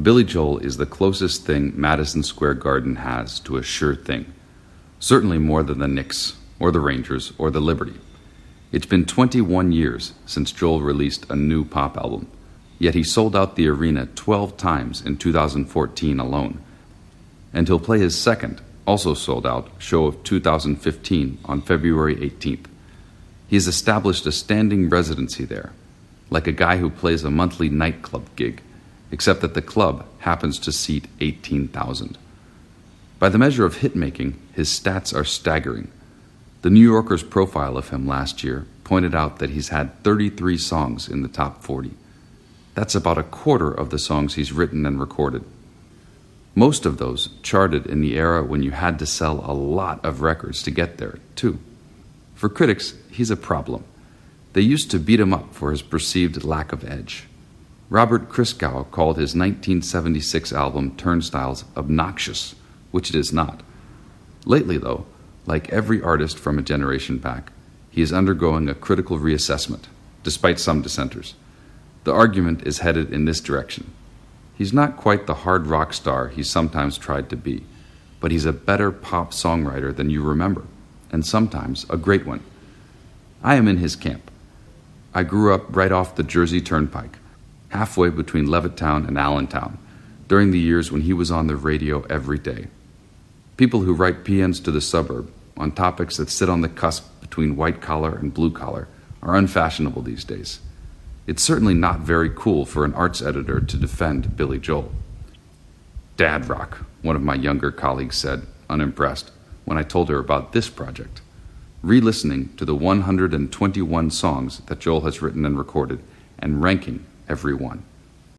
Billy Joel is the closest thing Madison Square Garden has to a sure thing. Certainly more than the Knicks, or the Rangers, or the Liberty. It's been 21 years since Joel released a new pop album, yet he sold out the arena 12 times in 2014 alone. And he'll play his second, also sold out, show of 2015 on February 18th. He has established a standing residency there, like a guy who plays a monthly nightclub gig, except that the club happens to seat 18,000. By the measure of hit making, his stats are staggering. The New Yorker's profile of him last year pointed out that he's had 33 songs in the top 40. That's about a quarter of the songs he's written and recorded. Most of those charted in the era when you had to sell a lot of records to get there, too. For critics, he's a problem. They used to beat him up for his perceived lack of edge. Robert Christgau called his 1976 album Turnstiles obnoxious, which it is not. Lately, though, like every artist from a generation back, he is undergoing a critical reassessment, despite some dissenters. The argument is headed in this direction. He's not quite the hard rock star he sometimes tried to be, but he's a better pop songwriter than you remember, and sometimes a great one. I am in his camp. I grew up right off the Jersey Turnpike, halfway between Levittown and Allentown, during the years when he was on the radio every day. People who write PNs to the suburb on topics that sit on the cusp between white collar and blue collar are unfashionable these days. It's certainly not very cool for an arts editor to defend Billy Joel. Dad rock, one of my younger colleagues said, unimpressed, when I told her about this project. Re listening to the 121 songs that Joel has written and recorded and ranking every one.